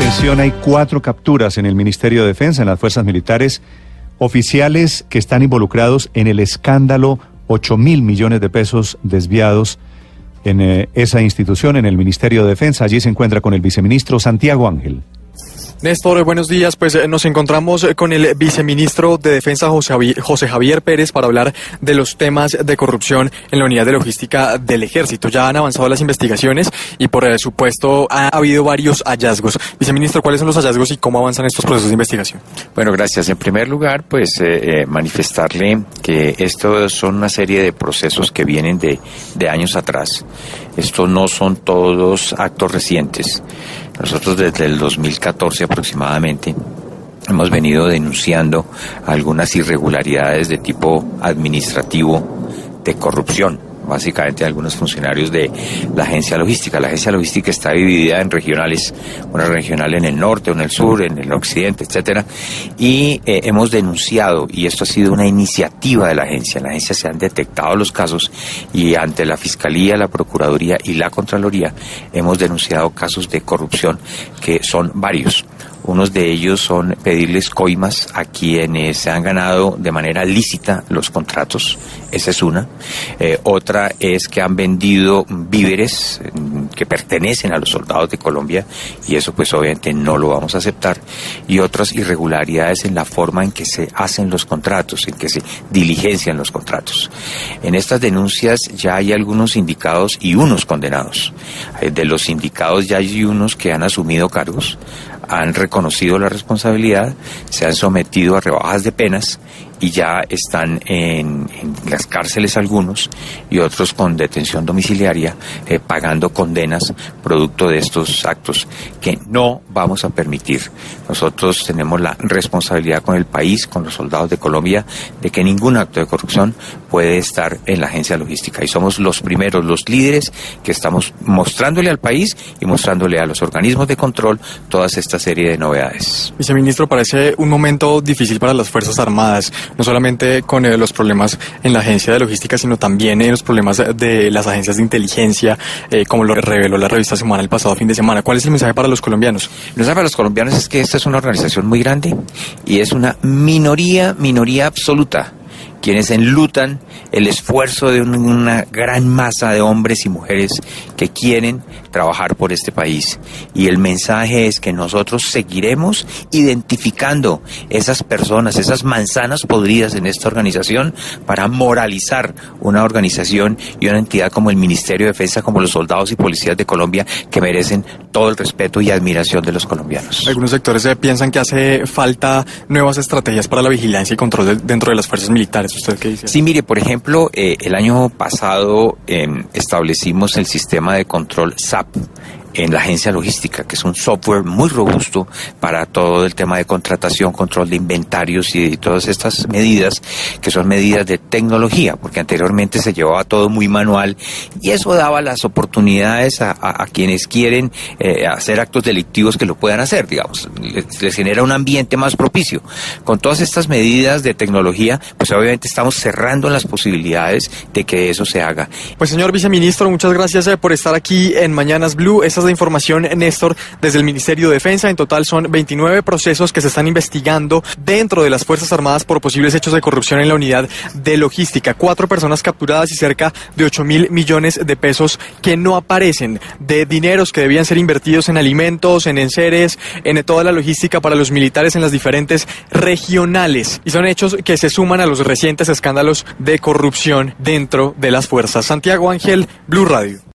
Atención, hay cuatro capturas en el Ministerio de Defensa, en las fuerzas militares, oficiales que están involucrados en el escándalo 8 mil millones de pesos desviados en eh, esa institución, en el Ministerio de Defensa. Allí se encuentra con el viceministro Santiago Ángel. Néstor, buenos días. Pues eh, nos encontramos eh, con el viceministro de Defensa José Javier, Pérez para hablar de los temas de corrupción en la unidad de logística del ejército. Ya han avanzado las investigaciones y por supuesto ha habido varios hallazgos. Viceministro, ¿cuáles son los hallazgos y cómo avanzan estos procesos de investigación? Bueno, gracias. En primer lugar, pues eh, manifestarle que estos son una serie de procesos que vienen de años atrás. Estos no son todos actos recientes. Nosotros desde el 2014 aproximadamente hemos venido denunciando algunas irregularidades de tipo administrativo de corrupción básicamente algunos funcionarios de la agencia logística. La agencia logística está dividida en regionales, una regional en el norte, en el sur, en el occidente, etcétera, y eh, hemos denunciado y esto ha sido una iniciativa de la agencia. En la agencia se han detectado los casos y ante la fiscalía, la procuraduría y la contraloría hemos denunciado casos de corrupción que son varios. Unos de ellos son pedirles coimas a quienes se han ganado de manera lícita los contratos. Esa es una. Eh, otra es que han vendido víveres mm, que pertenecen a los soldados de Colombia y eso pues obviamente no lo vamos a aceptar. Y otras irregularidades en la forma en que se hacen los contratos, en que se diligencian los contratos. En estas denuncias ya hay algunos indicados y unos condenados. Eh, de los indicados ya hay unos que han asumido cargos han reconocido la responsabilidad, se han sometido a rebajas de penas y ya están en, las cárceles algunos y otros con detención domiciliaria eh, pagando condenas producto de estos actos que no vamos a permitir. Nosotros tenemos la responsabilidad con el país, con los soldados de Colombia, de que ningún acto de corrupción puede estar en la agencia logística y somos los primeros, los líderes que estamos mostrándole al país y mostrándole a los organismos de control toda esta serie de novedades. Viceministro, parece un momento difícil para las Fuerzas Armadas no solamente con eh, los problemas en la agencia de logística, sino también en los problemas de las agencias de inteligencia, eh, como lo reveló la revista Semana el pasado fin de semana. ¿Cuál es el mensaje para los colombianos? El mensaje para los colombianos es que esta es una organización muy grande y es una minoría, minoría absoluta quienes enlutan el esfuerzo de una gran masa de hombres y mujeres que quieren trabajar por este país. Y el mensaje es que nosotros seguiremos identificando esas personas, esas manzanas podridas en esta organización para moralizar una organización y una entidad como el Ministerio de Defensa, como los soldados y policías de Colombia, que merecen todo el respeto y admiración de los colombianos. Algunos sectores piensan que hace falta nuevas estrategias para la vigilancia y control dentro de las fuerzas militares. ¿Usted dice? Sí, mire, por ejemplo, eh, el año pasado em, establecimos el sistema de control SAP en la agencia logística, que es un software muy robusto para todo el tema de contratación, control de inventarios y, todas estas medidas, que son medidas de tecnología, porque anteriormente se llevaba todo muy manual y eso daba las oportunidades a, quienes quieren eh, hacer actos delictivos que lo puedan hacer, digamos, les, genera un ambiente más propicio. Con todas estas medidas de tecnología, pues obviamente estamos cerrando las posibilidades de que eso se haga. Pues señor viceministro, muchas gracias eh, por estar aquí en Mañanas Blue de información, Néstor, desde el Ministerio de Defensa. En total son 29 procesos que se están investigando dentro de las Fuerzas Armadas por posibles hechos de corrupción en la unidad de logística. Cuatro personas capturadas y cerca de 8 mil millones de pesos que no aparecen, de dineros que debían ser invertidos en alimentos, en enseres, en toda la logística para los militares en las diferentes regionales. Y son hechos que se suman a los recientes escándalos de corrupción dentro de las fuerzas. Santiago Ángel, Blue Radio.